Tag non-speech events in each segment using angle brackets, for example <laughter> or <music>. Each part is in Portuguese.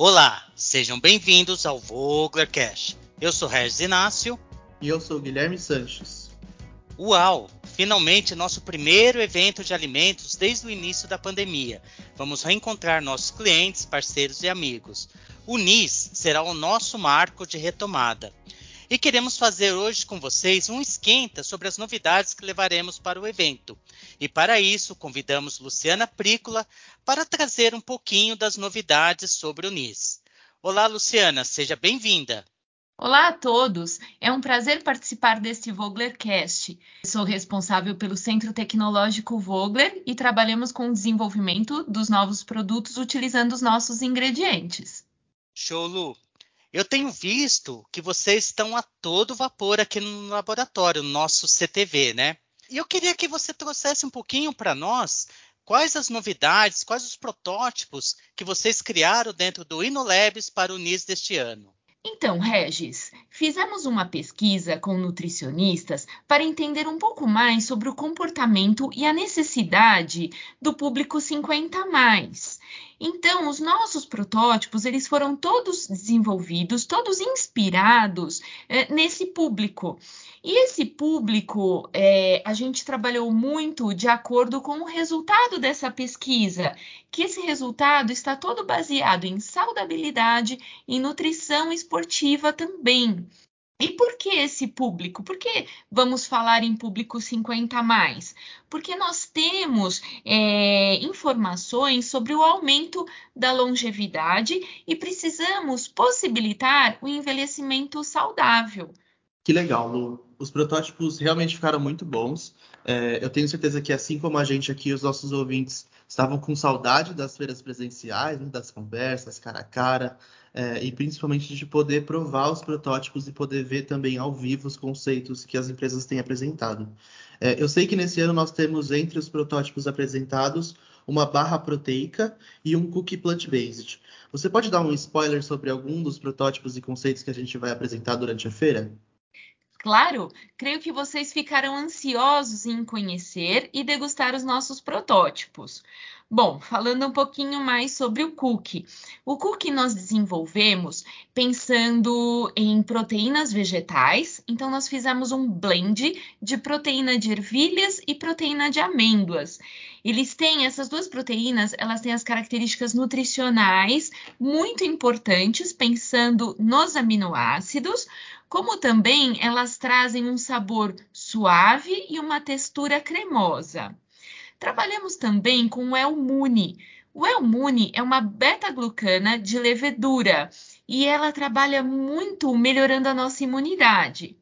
Olá, sejam bem-vindos ao Vogler Cash. Eu sou Regis Inácio. E eu sou Guilherme Sanches. Uau! Finalmente nosso primeiro evento de alimentos desde o início da pandemia. Vamos reencontrar nossos clientes, parceiros e amigos. O NIS será o nosso marco de retomada. E queremos fazer hoje com vocês um esquenta sobre as novidades que levaremos para o evento. E para isso, convidamos Luciana Prícola para trazer um pouquinho das novidades sobre o NIS. Olá, Luciana, seja bem-vinda. Olá a todos, é um prazer participar deste Voglercast. Sou responsável pelo Centro Tecnológico Vogler e trabalhamos com o desenvolvimento dos novos produtos utilizando os nossos ingredientes. Show, Lu. Eu tenho visto que vocês estão a todo vapor aqui no laboratório, no nosso CTV, né? E eu queria que você trouxesse um pouquinho para nós quais as novidades, quais os protótipos que vocês criaram dentro do InnoLabs para o NIS deste ano. Então, Regis, fizemos uma pesquisa com nutricionistas para entender um pouco mais sobre o comportamento e a necessidade do público 50 mais. Então, os nossos protótipos, eles foram todos desenvolvidos, todos inspirados é, nesse público. E esse público, é, a gente trabalhou muito de acordo com o resultado dessa pesquisa, que esse resultado está todo baseado em saudabilidade e nutrição esportiva também. E por que esse público? Por que vamos falar em público 50 mais? Porque nós temos é, informações sobre o aumento da longevidade e precisamos possibilitar o envelhecimento saudável. Que legal, Lu. Os protótipos realmente ficaram muito bons. É, eu tenho certeza que, assim como a gente aqui, os nossos ouvintes estavam com saudade das feiras presenciais, né, das conversas cara a cara, é, e principalmente de poder provar os protótipos e poder ver também ao vivo os conceitos que as empresas têm apresentado. É, eu sei que nesse ano nós temos entre os protótipos apresentados uma barra proteica e um cookie plant-based. Você pode dar um spoiler sobre algum dos protótipos e conceitos que a gente vai apresentar durante a feira? Claro, creio que vocês ficarão ansiosos em conhecer e degustar os nossos protótipos. Bom, falando um pouquinho mais sobre o cookie. O cookie nós desenvolvemos pensando em proteínas vegetais, então nós fizemos um blend de proteína de ervilhas e proteína de amêndoas. Eles têm essas duas proteínas, elas têm as características nutricionais muito importantes, pensando nos aminoácidos, como também elas trazem um sabor suave e uma textura cremosa. Trabalhamos também com o Elmune. O Elmune é uma beta-glucana de levedura e ela trabalha muito melhorando a nossa imunidade.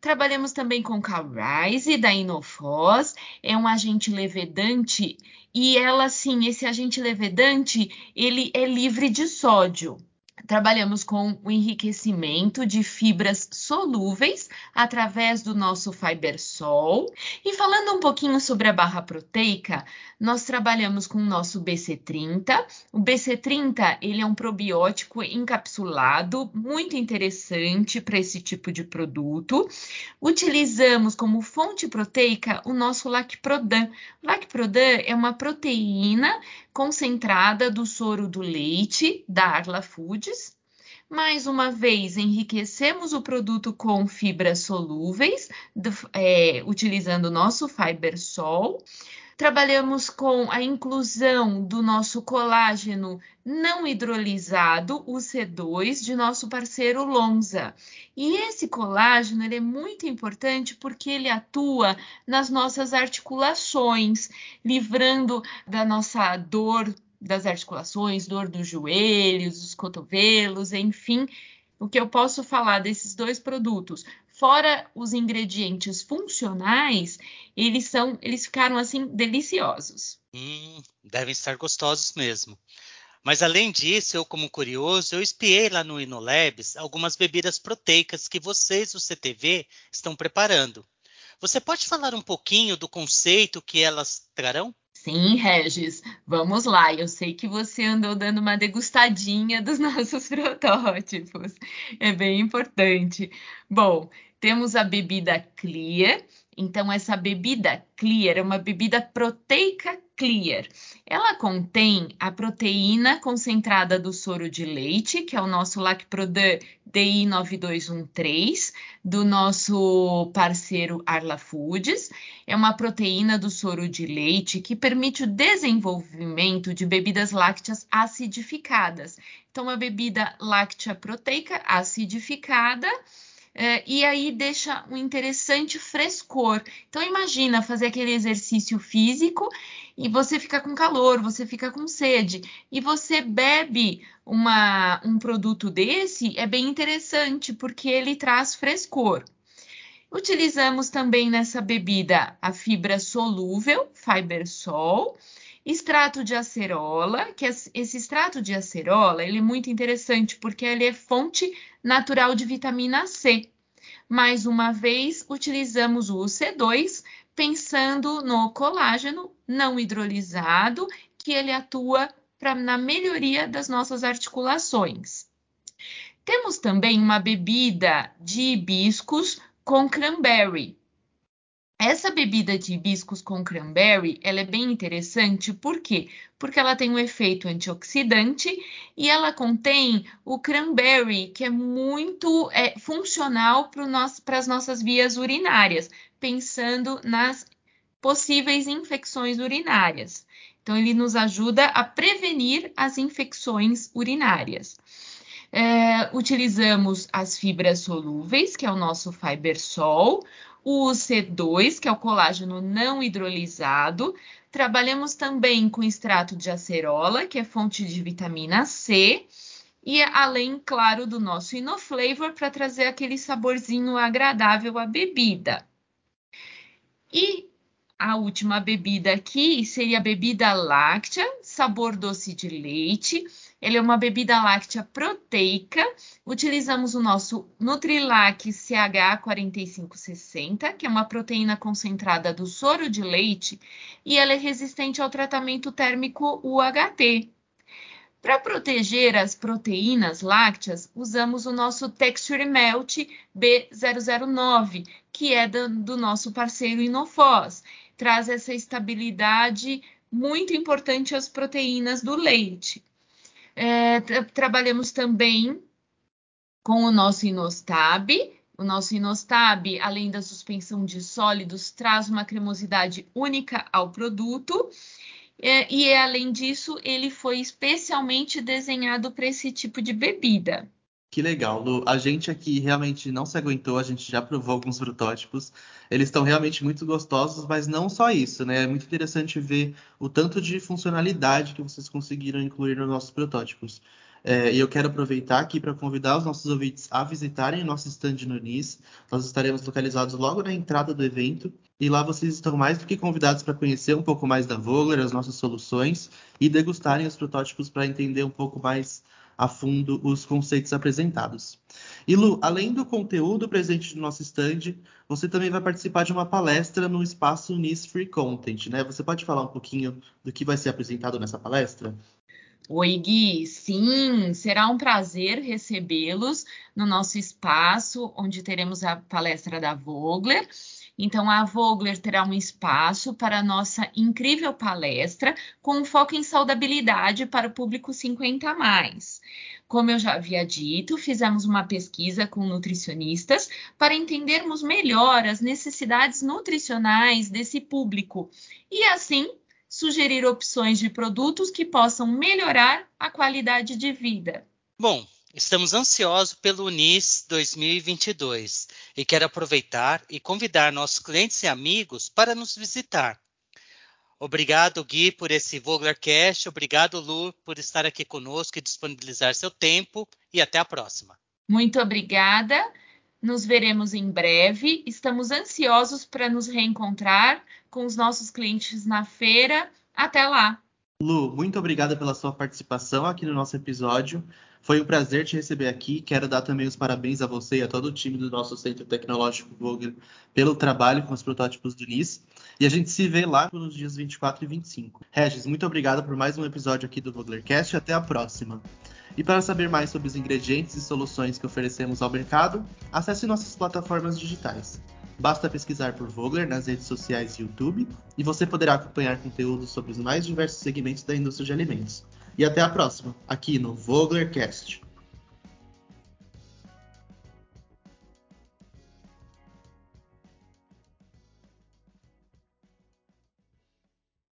Trabalhamos também com Calrise da Inofos, é um agente levedante e ela sim, esse agente levedante, ele é livre de sódio. Trabalhamos com o enriquecimento de fibras solúveis através do nosso Fibersol. E falando um pouquinho sobre a barra proteica, nós trabalhamos com o nosso BC30. O BC30, ele é um probiótico encapsulado, muito interessante para esse tipo de produto. Utilizamos como fonte proteica o nosso Lacprodan. Lacprodan é uma proteína concentrada do soro do leite da Arla Foods. Mais uma vez, enriquecemos o produto com fibras solúveis, é, utilizando o nosso Fibersol. Trabalhamos com a inclusão do nosso colágeno não hidrolisado, o C2, de nosso parceiro Lonza. E esse colágeno ele é muito importante porque ele atua nas nossas articulações, livrando da nossa dor das articulações, dor dos joelhos, dos cotovelos, enfim. O que eu posso falar desses dois produtos fora os ingredientes funcionais, eles são, eles ficaram assim deliciosos. Hum, devem estar gostosos mesmo. Mas além disso, eu como curioso, eu espiei lá no InnoLabs algumas bebidas proteicas que vocês do CTV estão preparando. Você pode falar um pouquinho do conceito que elas trarão? Sim, Regis, vamos lá. Eu sei que você andou dando uma degustadinha dos <laughs> nossos protótipos. É bem importante. Bom, temos a bebida Clear. Então, essa bebida Clear é uma bebida proteica Clear. Ela contém a proteína concentrada do soro de leite, que é o nosso Lacprodan DI9213, do nosso parceiro Arla Foods. É uma proteína do soro de leite que permite o desenvolvimento de bebidas lácteas acidificadas. Então, uma bebida láctea proteica acidificada é, e aí deixa um interessante frescor. Então imagina fazer aquele exercício físico e você fica com calor, você fica com sede e você bebe uma, um produto desse, é bem interessante porque ele traz frescor. Utilizamos também nessa bebida a fibra solúvel, Fibersol, extrato de acerola, que esse extrato de acerola ele é muito interessante porque ele é fonte natural de vitamina C. Mais uma vez, utilizamos o C2 pensando no colágeno não hidrolisado, que ele atua pra, na melhoria das nossas articulações. Temos também uma bebida de hibiscos com cranberry, essa bebida de hibiscos com cranberry, ela é bem interessante, por quê? Porque ela tem um efeito antioxidante e ela contém o cranberry, que é muito é, funcional para as nossas vias urinárias, pensando nas possíveis infecções urinárias. Então, ele nos ajuda a prevenir as infecções urinárias. É, utilizamos as fibras solúveis, que é o nosso Fibersol, o C2, que é o colágeno não hidrolisado. Trabalhamos também com extrato de acerola, que é fonte de vitamina C. E além, claro, do nosso Inoflavor para trazer aquele saborzinho agradável à bebida. E a última bebida aqui seria a bebida láctea, sabor doce de leite. Ele é uma bebida láctea proteica. Utilizamos o nosso Nutrilac CH4560, que é uma proteína concentrada do soro de leite, e ela é resistente ao tratamento térmico UHT. Para proteger as proteínas lácteas, usamos o nosso Texture Melt B009, que é do, nosso parceiro Inofós. Traz essa estabilidade muito importante às proteínas do leite. É, tra trabalhamos também com o nosso Inostab. O nosso Inostab, além da suspensão de sólidos, traz uma cremosidade única ao produto. É, e além disso, ele foi especialmente desenhado para esse tipo de bebida. Que legal, Lu. A gente aqui realmente não se aguentou, a gente já provou alguns protótipos. Eles estão realmente muito gostosos, mas não só isso, né? É muito interessante ver o tanto de funcionalidade que vocês conseguiram incluir nos nossos protótipos. É, e eu quero aproveitar aqui para convidar os nossos ouvintes a visitarem o nosso stand no NIS. Nós estaremos localizados logo na entrada do evento. E lá vocês estão mais do que convidados para conhecer um pouco mais da Vogler, as nossas soluções e degustarem os protótipos para entender um pouco mais a fundo os conceitos apresentados. E Lu, além do conteúdo presente no nosso stand, você também vai participar de uma palestra no espaço NIS Free Content, né? Você pode falar um pouquinho do que vai ser apresentado nessa palestra? Oi, Gui. Sim, será um prazer recebê-los no nosso espaço, onde teremos a palestra da Vogler. Então, a Vogler terá um espaço para nossa incrível palestra com foco em saudabilidade para o público 50 a mais. Como eu já havia dito, fizemos uma pesquisa com nutricionistas para entendermos melhor as necessidades nutricionais desse público e, assim, sugerir opções de produtos que possam melhorar a qualidade de vida. Bom, Estamos ansiosos pelo Unis 2022 e quero aproveitar e convidar nossos clientes e amigos para nos visitar. Obrigado, Gui, por esse Voglercast. Obrigado, Lu, por estar aqui conosco e disponibilizar seu tempo. E até a próxima. Muito obrigada. Nos veremos em breve. Estamos ansiosos para nos reencontrar com os nossos clientes na feira. Até lá. Lu, muito obrigada pela sua participação aqui no nosso episódio. Foi um prazer te receber aqui. Quero dar também os parabéns a você e a todo o time do nosso Centro Tecnológico Vogler pelo trabalho com os protótipos do NIS. E a gente se vê lá nos dias 24 e 25. Regis, muito obrigado por mais um episódio aqui do Voglercast. Até a próxima. E para saber mais sobre os ingredientes e soluções que oferecemos ao mercado, acesse nossas plataformas digitais Basta pesquisar por Vogler nas redes sociais e YouTube e você poderá acompanhar conteúdos sobre os mais diversos segmentos da indústria de alimentos. E até a próxima, aqui no Voglercast.